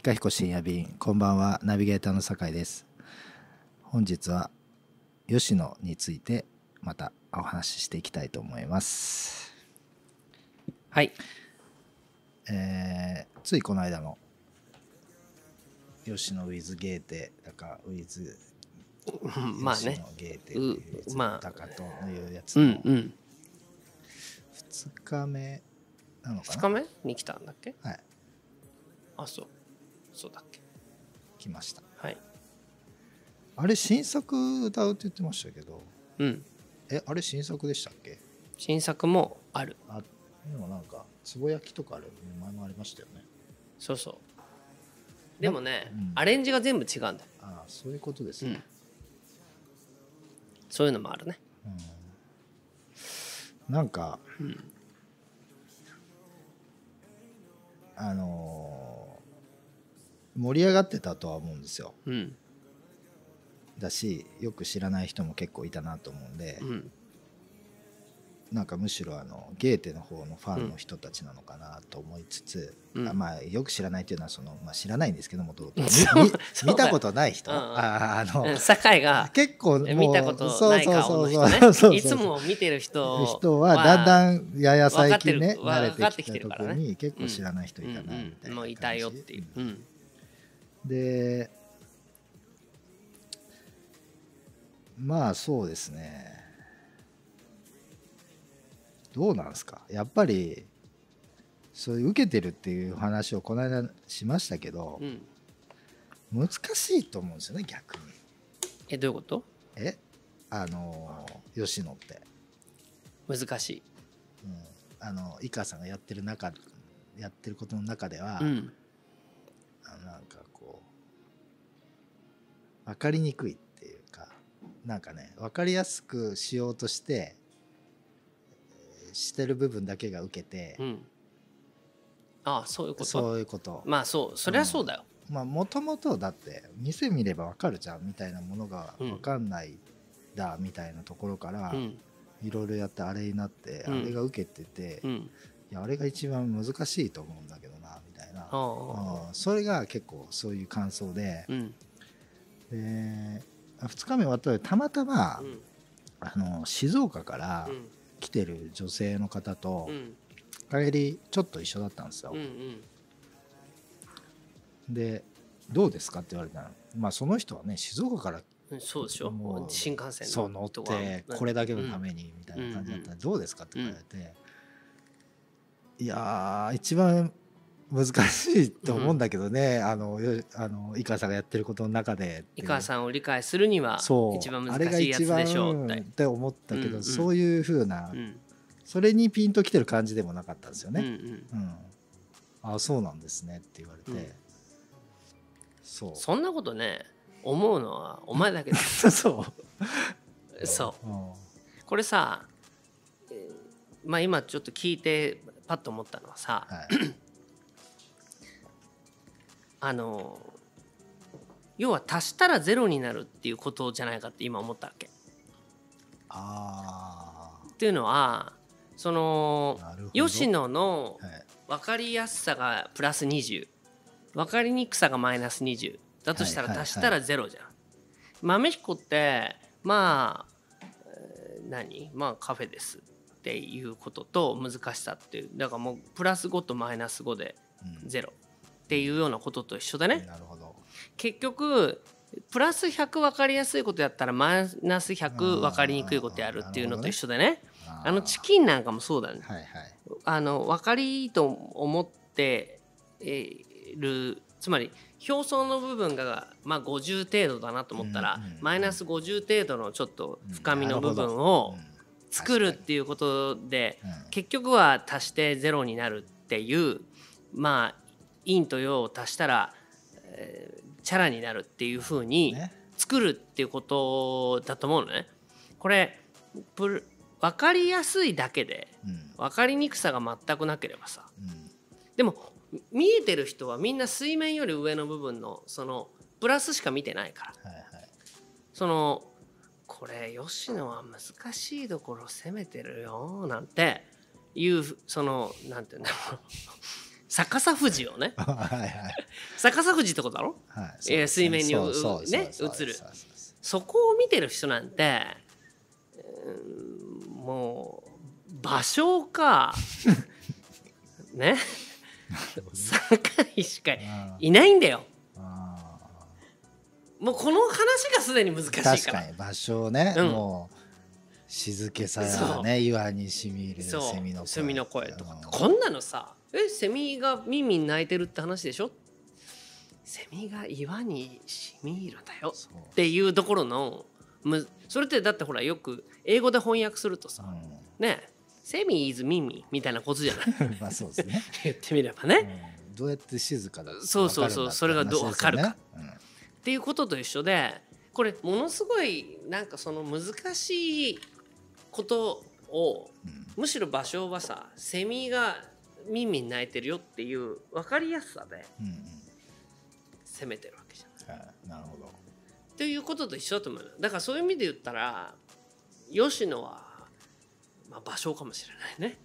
いかひこ深夜便こんばんはナビゲーターの酒井です本日は吉野についてまたお話ししていきたいと思いますはい。えーついこの間の吉野ウィズゲーテだかウィズ まあね。吉野ゲーテまあだかというやつうのんうん。2日目なのか2な日目？に来たんだっけ？はいあ、そう。そうだっけ？来ましたはい。あれ新作歌うって言ってましたけどうん。えあれ新作でしたっけ？新作もある。あでもなんかつぼ焼きとかある前もありましたよねそうそう。でもね、うんアレンジが全部違うんだよ。ああそういうことですねうん、そういうのもあるね。なんかうん。あのー盛り上がってたとは思うんですよ。うん。だしよく知らない人も結構いたなと思うんで。う、ん。なんかむしろあのゲーテの方のファンの人たちなのかなと思いつつ、うん。あまあよく知らないっていうのはその、まあ、知らないんですけどもとも 見たことない人、うんうん。ああの、うん酒井が結構もう見たことそうないそうそう。顔の人そうそうね。いつも見てる人人はだんだんやや最近ね慣れてきた時に結構知らない人いたなみたいなうんうん、感じもういたよっていう。うん。でまあそうですねどうなんですか？やっぱりそういう受けてるっていう話をこの間しましたけどうん。難しいと思うんですよね逆にえ、どういうこと？えあの吉野って、難しい。うん、あの井川さんがやってる中やってることの中では、うん。あのなんか分かりにくいっていうかなんかね分かりやすくしようとしてえーしてる部分だけが受けてう、ん。ああ、そういうこと？そういうことまあそう、そりゃそうだよ。まあもともとだって店見れば分かるじゃんみたいなものがうん分かんないだみたいなところからうん。いろいろやってあれになって、うんあれが受けてて、いうん。やあれが一番難しいと思うんだけどなみたいな、それが結構そういう感想で。うん。で2日目終わったらたまたま、うん。あの静岡からうん。来てる女性の方とうん。帰りちょっと一緒だったんですようん。う、ん。で「どうですか?」って言われたのまあその人はね静岡からうんそうでしょもう新幹線そう乗ってこれだけのためにみたいな感じだったら「どうですか?」って言われて、いやー一番難しいと思うんだけどね、あのよあの井川さんがやってることの中で井川さんを理解するにはそう。一番難しいやつでしょうって。思ったけど、うんうん。そういうふうな、うん。それにピンときてる感じでもなかったんですようんうね。ん。うん。あそうなんですねって言われて、うん。そう。そんなことね思うのはお前だけだ。そう、そう。うん。これさえーまあ今ちょっと聞いてパッと思ったのはさはい、あの要は足したらゼロになるっていうことじゃないかって今思ったわけ。あっていうのはその吉野の分かりやすさがプラス20分かりにくさがマイナス20だとしたら足したらゼロじゃん。豆彦ってまあ、えー何？まあカフェですっていうことと難しさっていう。だからもうプラス5とマイナス5でうん。ゼロっていうようなことと一緒でね。なるほど。結局プラス100分かりやすいことやったらマイナス100分かりにくいことやるっていうのと一緒でね。あのチキンなんかもそうだね。はいはい。あの分かりいいと思っているつまり表層の部分が、まあ、50程度だなと思ったら、うんうんうん。マイナス50程度のちょっと深みの部分を作るっていうことで、うん。結局は足してゼロになるっていうまあ陰と陽を足したら、えーチャラになるっていうふうにね。作るっていうことだと思うのね。これ分かりやすいだけでうん。分かりにくさが全くなければさ。うん。でも見えてる人はみんな水面より上の部分のそのプラスしか見てないから。はいはい。そのこれ吉野は難しいところ攻めてるよなんていうそのなんていうんだろう逆さ富士をね。はいはい。逆さ富士ってことだろ？はい。えー水面にね映る。そこを見てる人なんてうーんもう芭蕉かね？酒井しかあいないんだよ。あもうこの話がすでに難しいから。確かに場所をね、うん。もう静けさやね岩にしみるセミの声。セミの声とか。うん。こんなのさえセミが耳に鳴いてるって話でしょセミが岩にしみるんだよっていうところのむそれってだってほらよく英語で翻訳するとさねセミイズミミみたいなことじゃない？う んまあそうですね、言ってみればね。うん。どうやって静かだそうそうそうそれがどうわかるか。うん。っていうことと一緒でこれものすごいなんかその難しいことをうん。むしろ芭蕉はさセミが耳に鳴いてるよっていう分かりやすさでうんうん。攻めてるわけじゃん。はいなるほど。ということと一緒だと思う。よだからそういう意味で言ったら吉野は、まあ、芭蕉かもしれないね。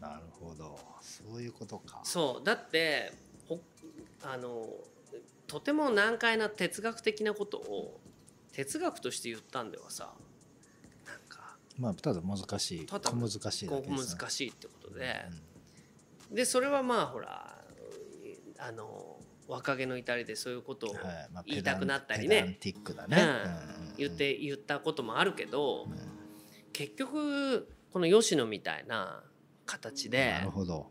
なるほど。そういうことか。そう。だってほあのとても難解な哲学的なことを哲学として言ったんではさなんかまあただ難しい。小難しいだけですね。難しいってことで、でそれはまあほらあの若気の至りでそういうことを言いたくなったりね、ティックだね、言って言ったこともあるけど、うん。結局この吉野みたいな形でなるほど、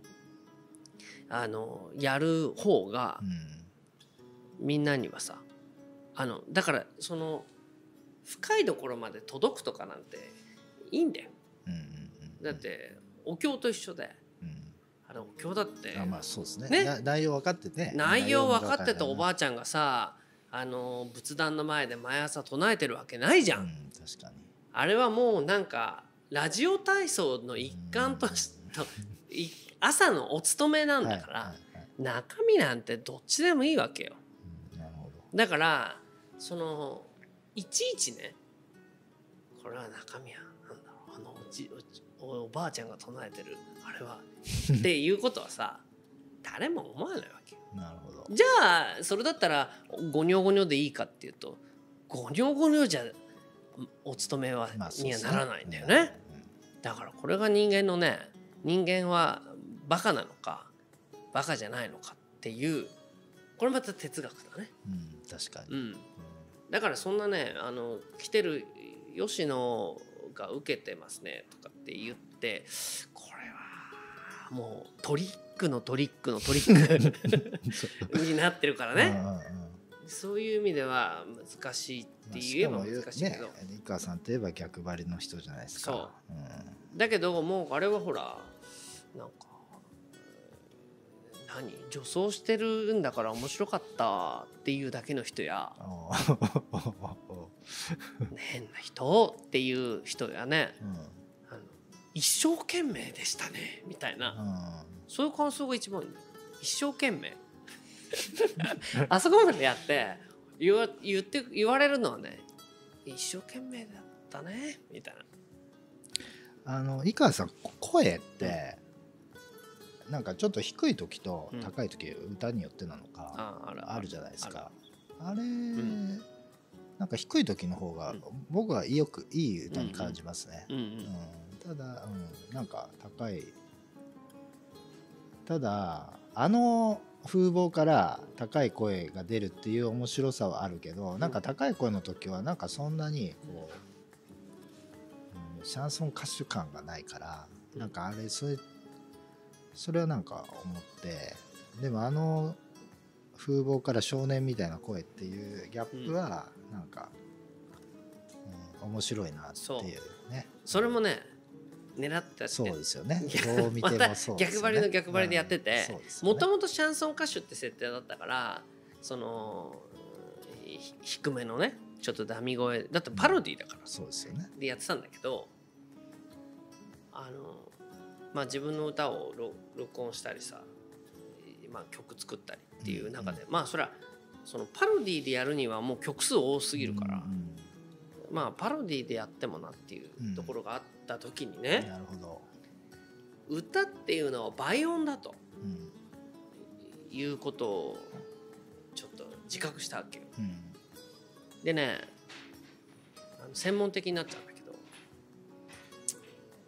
あのやる方がうん。みんなにはさあのだからその深いところまで届くとかなんていいんだよ。だってお経と一緒でうんあれお経だって。あまあそうですね。ね。な内容分かってて。内容分かってたおばああちゃんがさあの仏壇の前で毎朝唱えてるわけないじゃん、うん、確かに。あれはもうなんかラジオ体操の一環としとい朝のお勤めなんだから、はいはいはい。中身なんてどっちでもいいわけよ。うんなるほど。だからそのいちいちねこれは中身はなんだろうあのおじおおばあちゃんが唱えてるあれは。っていうことはさ誰も思わないわけよ。なるほど。じゃあそれだったらごにょごにょでいいかっていうとごにょごにょじゃお勤めは、まあにはならないんだよね、だからこれが人間のね人間はバカなのかバカじゃないのかっていうこれまた哲学だね、うん、うん確かに、うん、だからそんなねあの来てる吉野が受けてますねとかって言ってこもうトリックのトリックのトリック になってるからうんねそういう意味では難しいって言えば難しいけど、ね井川さんといえば逆張りの人じゃないですか。そう。うん。だけどもうあれはほらなんか何女装してるんだから面白かったっていうだけの人や。変な人っていう人やね。うん一生懸命でしたねみたいな。そういう感想が一番一生懸命。あそこまでやって言わ言って言われるのはね一生懸命だったねみたいな。あの井川さん声ってなんかちょっと低い時とうん。高い時、歌によってなのかああるじゃないですあかあれ、ん。なんか低い時の方がうん。僕はよくいい歌に感じますね、うん。ううん。んただ、うん、なんか高い。ただあの風貌から高い声が出るっていう面白さはあるけどなんか高い声の時はなんかそんなにこう、うん、シャンソン歌手感がないからうん。なんかあれそれそれはなんか思ってでもあの風貌から少年みたいな声っていうギャップはなんか、うん、面白いなっていうね。それもね狙ってやって。そうですよね。ね、逆張りの逆張りでやってて。もともとシャンソン歌手って設定だったからそのひ低めのねちょっとダミ声。だってパロディだから。そうですよね。でやってたんだけどあのまあ自分の歌を録録音したりさ、まあ、曲作ったりっていう中で、まあそれはそのパロディでやるにはもう曲数多すぎるから、うんまあパロディでやってもなっていうところがあった時にうんね、なるほど、歌っていうのは倍音だとうん。いうことをちょっと自覚したわけよ。うん。でね専門的になっちゃうんだけど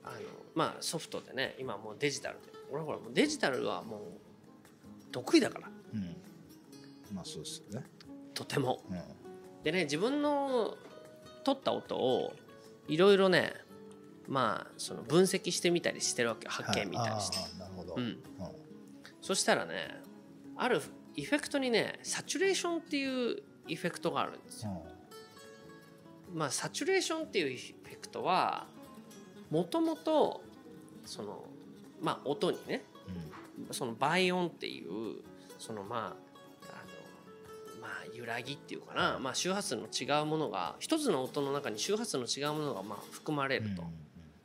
あのまあソフトでね今もうデジタルで。俺ほらもうデジタルはもう得意だから。うん。まあそうですよね。とても。うん。でね自分の取った音をいろいろねまあその分析してみたりしてるわけよ。発見見たりして、なるほど。うん、そしたらねあるエフェクトにねサチュレーションっていうエフェクトがあるんですよ。まあサチュレーションっていうエフェクトはもともとそのまあ音にねうん。その倍音っていうそのまあまあ揺らぎっていうかな、まあ、周波数の違うものが一つの音の中に周波数の違うものがまあ含まれると、うん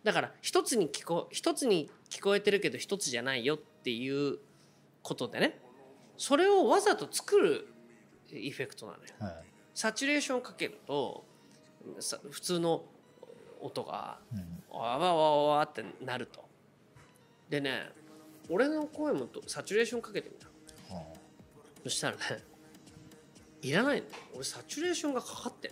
だから一つに聞こ一つに聞こえてるけど一つじゃないよっていうことでね。それをわざと作るエフェクトなのよ。うんはい。サチュレーションをかけるとさ普通の音がうん。わわわわってなると。でね俺の声もとサチュレーションかけてみたはそしたらねいらないの。俺サチュレーションがかかってん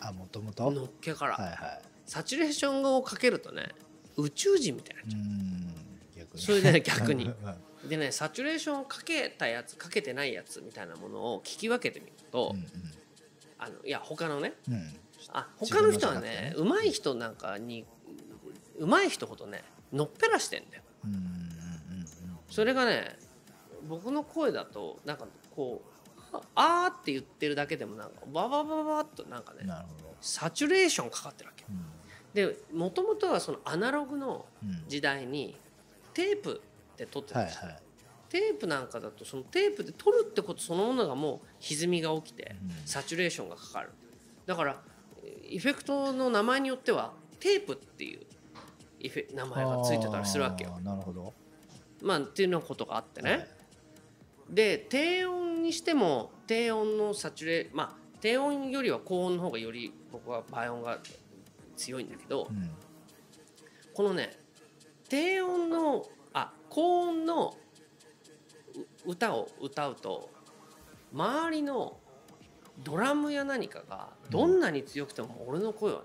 ああもともとののっけから、はいはい。サチュレーションをかけるとね宇宙人みたいになっちゃう。うん逆に。それでね 逆に。うん。でねサチュレーションをかけたやつかけてないやつみたいなものを聞き分けてみると、あのいや他のねうん。うんあ他の人はねね。上手い人なんかに上手い人ほどねのっぺらしてんだよ。うんうんうん。それがね僕の声だとなんかこうああーって言ってるだけでもなんかバババババッとなんかねサチュレーションかかってるわけうん。でもともとはそのアナログのうん。時代にテープで撮ってたんですよ、はいはい。テープなんかだとそのテープで撮るってことそのものがもう歪みが起きてうん。サチュレーションがかかる。だからエフェクトの名前によってはテープっていう名前がついてたりするわけよ。なるほど。まあっていうようなことがあってね、はい。で低音にしても低音のサチュレまあ低音よりは高音の方がより僕は倍音が強いんだけど、うんこのね低音のあ高音のう歌を歌うと周りのドラムや何かがどんなに強くても俺の声はね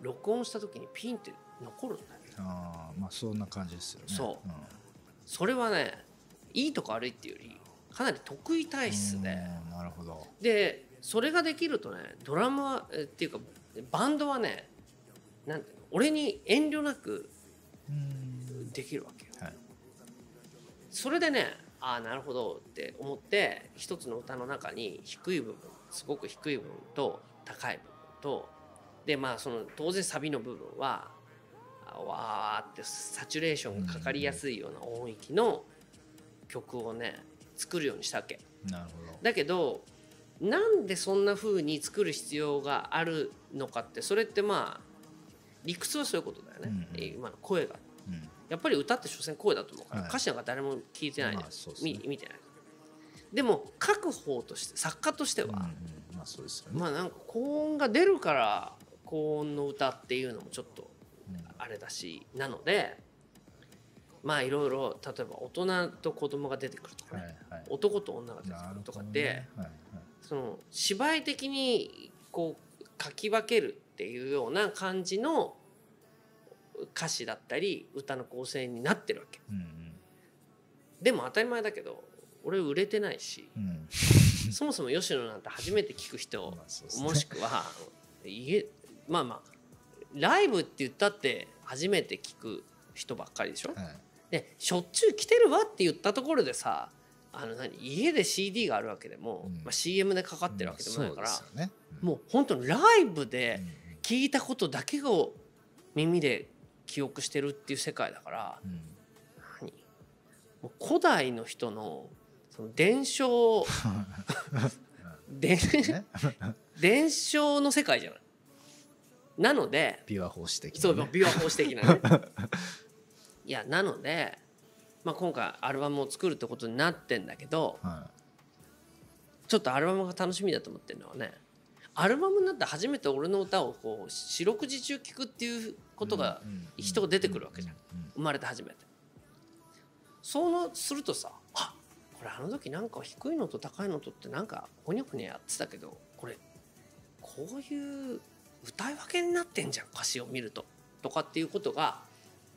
録音した時にピンって残るんだよあーまあそんな感じですよね。そう。うん。それはねいいとこ悪いっていうよりかなり得意体質で。うんなるほど。でそれができるとねドラムはえっていうかバンドはねなんて俺に遠慮なくうん。できるわけよ。はい。それでねああなるほどって思って一つの歌の中に低い部分すごく低い部分と高い部分とでまあその当然サビの部分はあわーってサチュレーションがかかりやすいような音域の曲をね作るようにしたわけ。なるほど。だけどなんでそんな風に作る必要があるのかってそれってまあ理屈はそういうことだよね、うんうん。え今の声が。うん。やっぱり歌って所詮声だと思うから、はい。歌詞なんか誰も聞いてない。で、まあですね。み見てない。でも書く方として作家としては、うんうん。まあそうですよね。まあなんか高音が出るから高音の歌っていうのもちょっとうん。あれだしなのでまあいろいろ例えば大人と子供が出てくるとかね、はいはい。男と女が出てくなるとかって、ね。はいはい。その芝居的にこう書き分けるっていうような感じの歌詞だったり歌の構成になってるわけ。うんでも当たり前だけど俺売れてないしうん。うんそもそも吉野なんて初めて聞く人ね。もしくは家まあまあライブって言ったって初めて聞く人ばっかりでしょ？はいでしょっちゅう来てるわって言ったところでさあの何家で CD があるわけでも、うん。まあ、CM でかかってるわけでもないから、そうですよね。もう本当にライブで聞いたことだけを耳で記憶してるっていう世界だからうん。うん何もう古代の人のその伝承 伝ね。伝承の世界じゃない。なので琵琶法師的なそうね琵琶法師的なね。いやなので、まあ、今回アルバムを作るってことになってんだけどはちょっとアルバムが楽しみだと思ってるのはねアルバムになって初めて俺の歌をこう四六時中聴くっていうことが人が出てくるわけじゃん。生まれて初めて。そうするとさあこれあの時なんか低いのと高いのとってなんかほにゃほにゃやってたけどこれこういう歌い分けになってんじゃん歌詞を見ると。とかっていうことが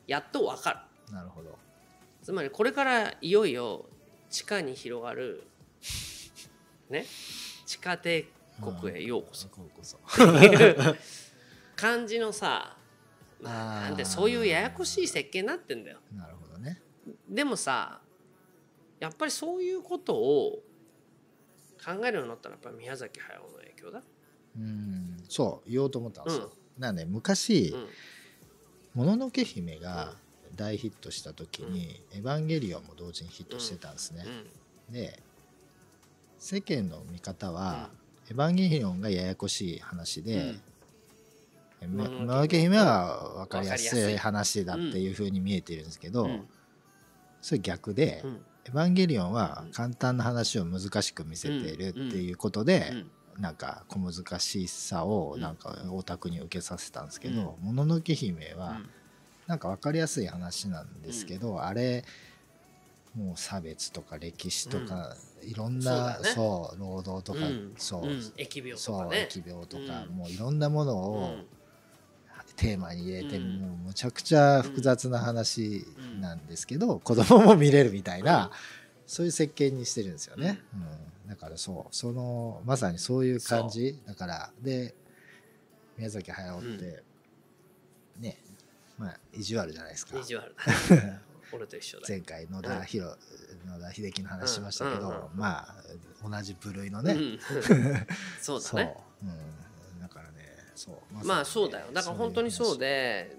やっと分かる。なるほど。つまりこれからいよいよ地下に広がるね地下帝国へようこそ。感じのさまあなんでそういうややこしい設計になってんだよ。なるほどね。でもさやっぱりそういうことを考えるようになったらやっぱり宮崎駿の影響だ、うんそう言おうと思ったんですよ、うなんで昔うん「もののけ姫」が大ヒットした時に「エヴァンゲリオン」も同時にヒットしてたんですね、で世間の見方は「エヴァンゲリオン」がややこしい話で「えももののけ姫」は分かりやすい話だっていうふうに見えてるんですけど、それ逆でう、ん。エヴァンゲリオンは簡単な話を難しく見せているっていうことで、うんなんか小難しさをうん。なんかオタクに受けさせたんですけど「もののけ姫」はなんか分かりやすい話なんですけど、あれもう差別とか歴史とか、いろんなそう労働とか、うん。そう、うん。疫病とかね。疫病とか、うん。もういろんなものうをん。テーマに入れて、うん。もうむちゃくちゃ複雑な話なんですけど、子供も見れるみたいな、そういう設計にしてるんですよね。うんだからそうそのまさにそういう感じ。だからで宮崎駿って、ねまあ意地悪じゃないですか。意地悪だ。俺と一緒だ前回野田博、野田秀樹の話しましたけど、うんうんまあ同じ部類のね、うん そうだね。そう、うん、だからねそう。まあそうだよ。だから本当にそうで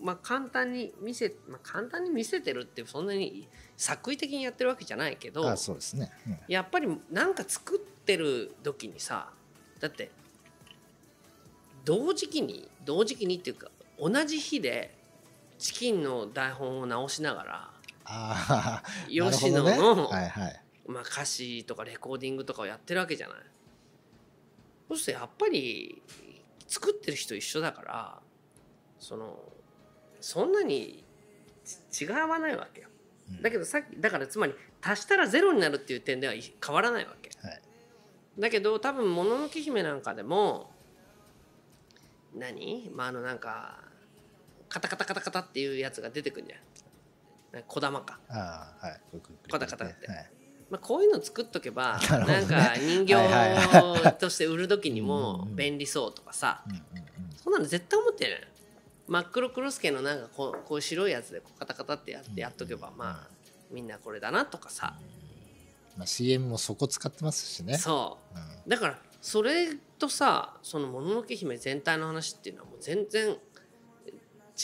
まあ簡単に見せ、まあ、簡単に見せてるってそんなに作為的にやってるわけじゃないけどあそうですね、うん。やっぱりなんか作ってる時にさだって同時期に同時期にっていうか同じ日でチキンの台本を直しながら 吉野の、なるほどね。はいはい。まあ、歌詞とかレコーディングとかをやってるわけじゃない。そしてやっぱり作ってる人一緒だからそのそんなにち違わないわけよ。うん。だけどさっきだからつまり足したらゼロになるっていう点ではい変わらないわけ。はい。だけど多分「もののけ姫」なんかでも何？まああのなんかカタカタカタカタっていうやつが出てくるんじゃん。小玉か。ああはい。カタカタって。はい。まあ、こういうの作っとけば なんか人形として売る時にうんもうん。便利そうとかさ。そんなの絶対思ってない真っ黒クロスケのなんかこうこう白いやつでこうカタカタってやってやっとけばうん。まあみんなこれだなとかさ。まあ、CM もそこ使ってますしね、そう。うん。だからそれとさその「もののけ姫」全体の話っていうのはもう全然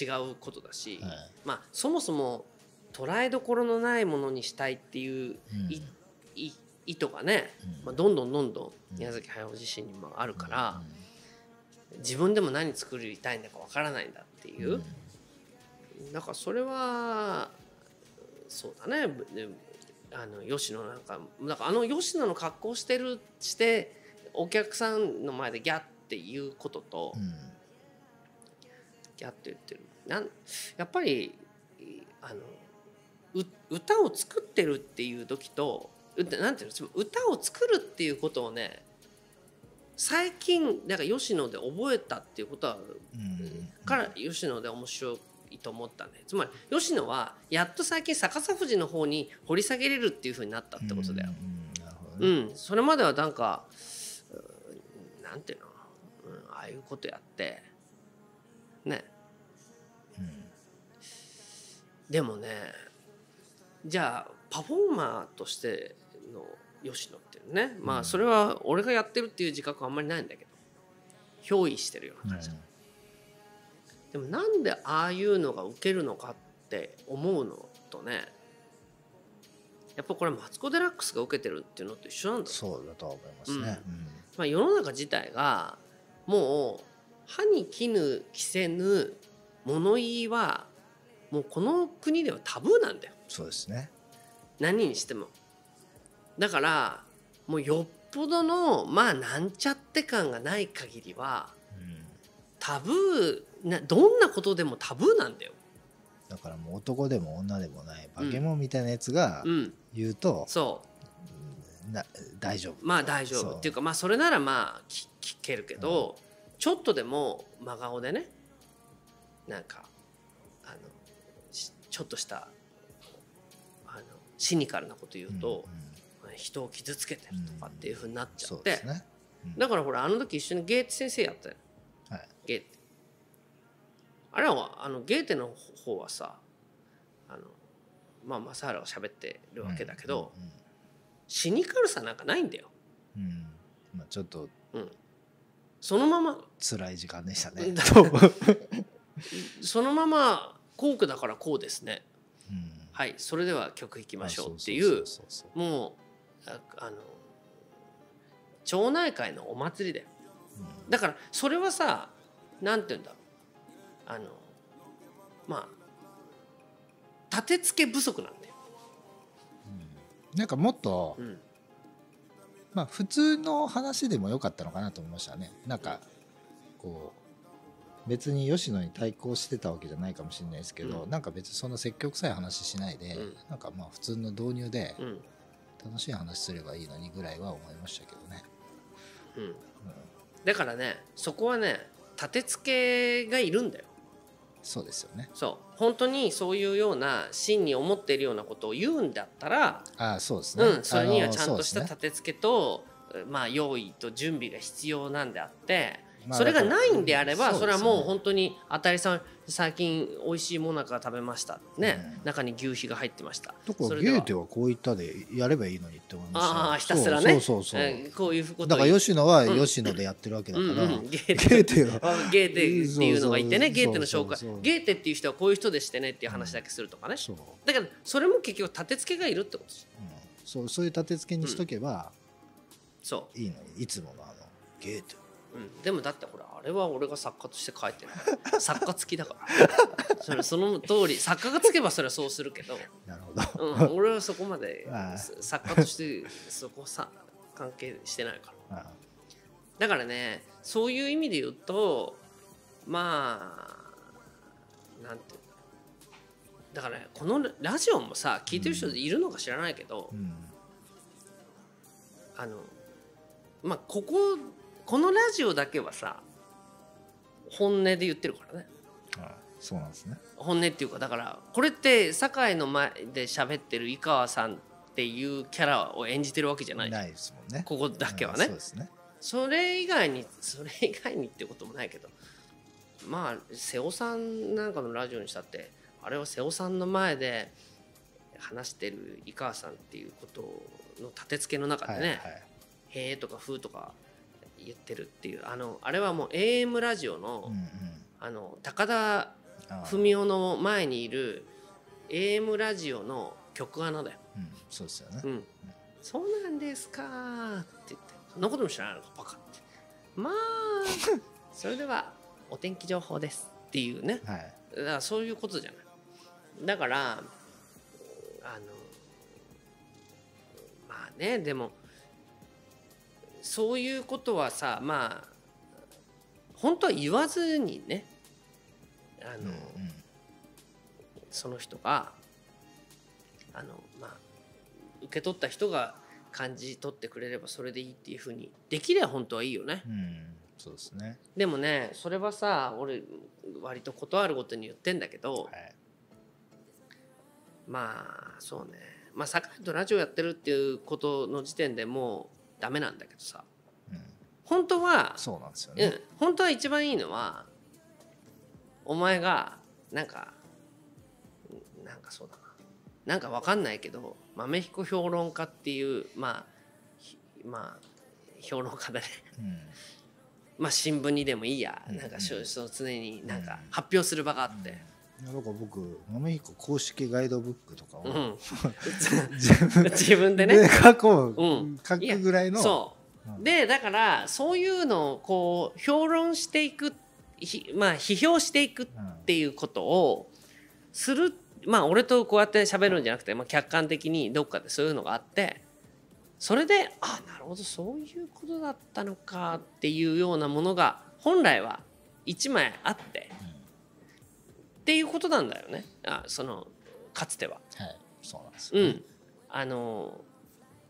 違うことだし、はい。まあそもそも捉えどころのないものにしたいっていううん。意図がね、うん。まあ、どんどんどんどん宮崎駿自身にもあるから、自分でも何作りたいんだかわからないんだっていう、うんだからそれはそうだね。であの吉野なんかだからあの吉野の格好してるしてお客さんの前でギャッっていうことと、うん。ギャッて言ってる。なんやっぱりあのう歌を作ってるっていう時とうなんていうの歌を作るっていうことをね最近なんか吉野で覚えたっていうことはうん。から吉野で面白いと思ったね。つまり吉野はやっと最近逆さ富士の方に掘り下げれるっていうふうになったってことだよ。うん。うん。なるほどうね、ん、それまではなんかうんなんていうの、うん、ああいうことやって。ね。うん。でもねじゃあパフォーマーとしての吉野っていうね。まあそれは俺がやってるっていう自覚はあんまりないんだけど。憑依してるような感じ、でもなんでああいうのが受けるのかって思うのとねやっぱこれマツコ・デラックスが受けてるっていうのと一緒なんだ。そうだとは思いますね、まあ、世の中自体がもう歯に衣着せぬ物言いはもうこの国ではタブーなんだよ。そうですね。何にしてもだからもうよっぽどのまあなんちゃって感がない限りはうん。タブーなどんなことでもタブーなんだよ。だからもう男でも女でもない化け物みたいなやつがうん。言うと、そう。な大丈夫。まあ大丈夫。っていうかまあそれならまあ聞聞けるけど、ちょっとでも真顔でねなんかあのしちょっとしたあのシニカルなこと言うと、うんうん人を傷つけてるとかっていうふうになっちゃって、そうですね、うん。だからほらあの時一緒にゲーテ先生やったよ。はい。ゲーテあれはあのゲーテの方はさあのまあ正原が喋ってるわけだけど、うんシニカルさなんかないんだよ、うん。うんまあ、ちょっとうん、そのまま辛い時間でしたね、だ そのままコークだからこうですね。うん。はい。それでは曲いきましょうっていう。もうああの町内会のお祭りだよ。うん。だからそれはさなんて言うんだろう。あのまあ立て付け不足なんだよ、なんかもっと、うん、まあ普通の話でもよかったのかなと思いましたね。なんかこう別に吉野に対抗してたわけじゃないかもしれないですけど、うん。なんか別にそんな積極臭い話しないで、うん。なんかまあ普通の導入でうん楽しい話すればいいのにぐらいは思いましたけどね、うん、だからねそこはね立て付けがいるんだよ。そうですよね。そう。本当にそういうような真に思っているようなことを言うんだったら、ああそうですね、うん、それにはちゃんとした立て付けと、まあ、用意と準備が必要なんであって、まあそれがないんであれば、それはもう本当に当たりさん最近美味しいもなか食べました。ね、うん。中に牛皮が入ってました。とかゲーテは。こういったでやればいいのにって思いましたああひたすらね。そうそうそう。こういうことをだから吉野はうん。吉野でやってるわけだから、ゲーテ。はあゲーテ っていうのがいてね。ゲーテの紹介。ゲーテっていう人はこういう人でしてねっていう話だけするとかね、だからそれも結局立て付けがいるってことですそうそういう立て付けにしとけばそいいのに。いつものあのゲーテう、うん、でもだってほらあれは俺が作家として書いてる 作家付きだから。それその通り。作家がつけばそれはそうするけど、なるほど、うん、俺はそこまで 作家としてそこさ関係してないから。あだからねそういう意味で言うとまあなんていうの。だからこのラジオもさ聞いてる人いるのか知らないけど、うん。あのまあこここのラジオだけはさ本音で言ってるからね。あそうなんですね。本音っていうかだからこれって堺の前で喋ってる井川さんっていうキャラを演じてるわけじゃない。ないですもんね。ここだけはうんねそうですね。それ以外にそれ以外にってこともないけどまあ瀬尾さんなんかのラジオにしたってあれは瀬尾さんの前で話してる井川さんっていうことの立て付けの中でねはいはい「へえ」とか「ふう」とか言ってるっていうあのあれはもう AM ラジオの,、うんうん。あの高田文夫の前にいる AM ラジオの曲穴だよ。うんそうですよね。うん、そうなんですか？ーって言ってそんなことも知らないのかバカって。まあ それではお天気情報ですっていうね。はい。だからそういうことじゃない。だからあのまあねでもそういうことはさまあ本当は言わずにねあの、うんうんその人があのまあ受け取った人が感じ取ってくれればそれでいいっていうふうにできれば本当はいいよね。うんそうですね。でもねそれはさ俺割と断るごとに言ってんだけど、はい。まあそうね。まあ酒井とラジオやってるっていうことの時点でもうダメなんだけどさ。うん。本当はそうなんですよね。うん、本当は一番いいのはお前がなんかなんかそうだな。なんかわかんないけど豆彦評論家っていうまあひまあ評論家でね。うん。まあ新聞にでもいいや、うんなんか常になんかうん。発表する場があって、いやだから僕豆彦公式ガイドブックとかを、うん。自分でね。で書こう、うん。書くぐらいのそう。うん。でだからそういうのをこう評論していくひまあ批評していくっうんていうことをするまあ俺とこうやって喋るんじゃなくて、まあ、客観的にどっかでそういうのがあってそれであなるほどそういうことだったのかっていうようなものが本来は1枚あってっていうことなんだよね。あそのかつては。はい。そうなんですよね、うん、あの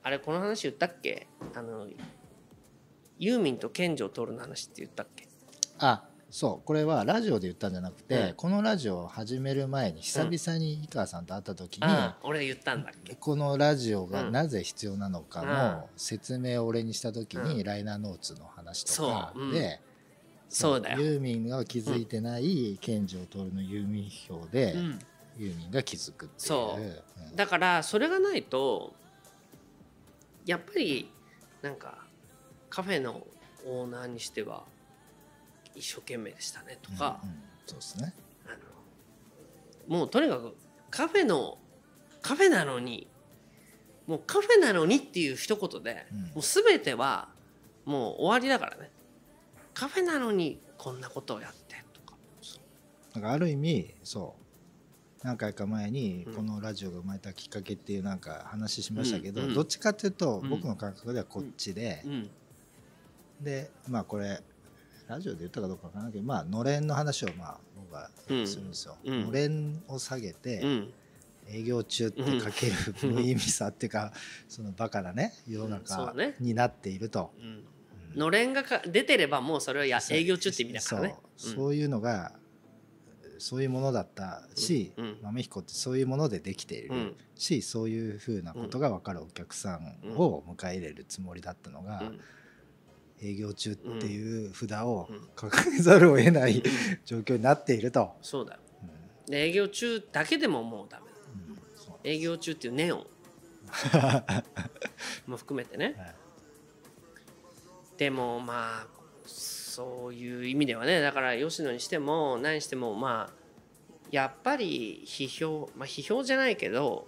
あれこの話言ったっけ？あのユーミンと健城徹の話って言ったっけ？あそう。これはラジオで言ったんじゃなくて、うん。このラジオを始める前に久々に井川さんと会った時に、ああ俺言ったんだっけ？このラジオがうん。なぜ必要なのかの説明を俺にした時に、ライナーノーツの話とかで、そうだよ。ユーミンが気づいてない健城徹のユーミン票で、うん。ユーミンが気づくっていう。そう。うんだからそれがないとやっぱりなんかカフェのオーナーにしては一生懸命でしたねとか、うんうん。そうですね。あのもうとにかくカフェのカフェなのにもうカフェなのにっていう一言で、うん。もう全てはもう終わりだからねカフェなのにこんなことをやってとか。なんかある意味そう。何回か前にうん。このラジオが生まれたきっかけっていうなんか話しましたけど、どっちかっていうとうん。僕の感覚ではこっちで、うん。でまあこれラジオで言ったかどうかわからないけどまあのれんの話をまあ僕はするんですよ。うん。のれんを下げて、うん。営業中って書ける無意味さっていうか、そのバカなね世のうん。中になっていると。のれんがか出てればもうそれはや営業中って意味だからね。そう。そういうのがそういうものだったし、うん。うん。豆彦ってそういうものでできているうん。し、そういうふうなことが分かるお客さんを迎え入れるつもりだったのが、うん。営業中っていう札をうん。掲げざるを得ない状況になっていると。そうだよ。う営業中だけでももうダメう営業中っていうネオン。も含めてね。はいでもまあそういう意味ではねだから吉野にしても何にしてもまあやっぱり批評まあ批評じゃないけど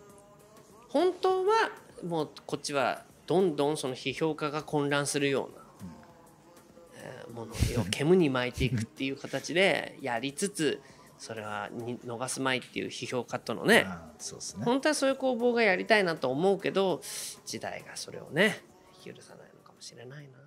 本当はもうこっちはどんどんその批評家が混乱するような、えーものを煙に巻いていくっていう形でやりつつそれはに逃すまいっていう批評家とのね。本当はそういう攻防がやりたいなと思うけど時代がそれをね許さないのかもしれないな。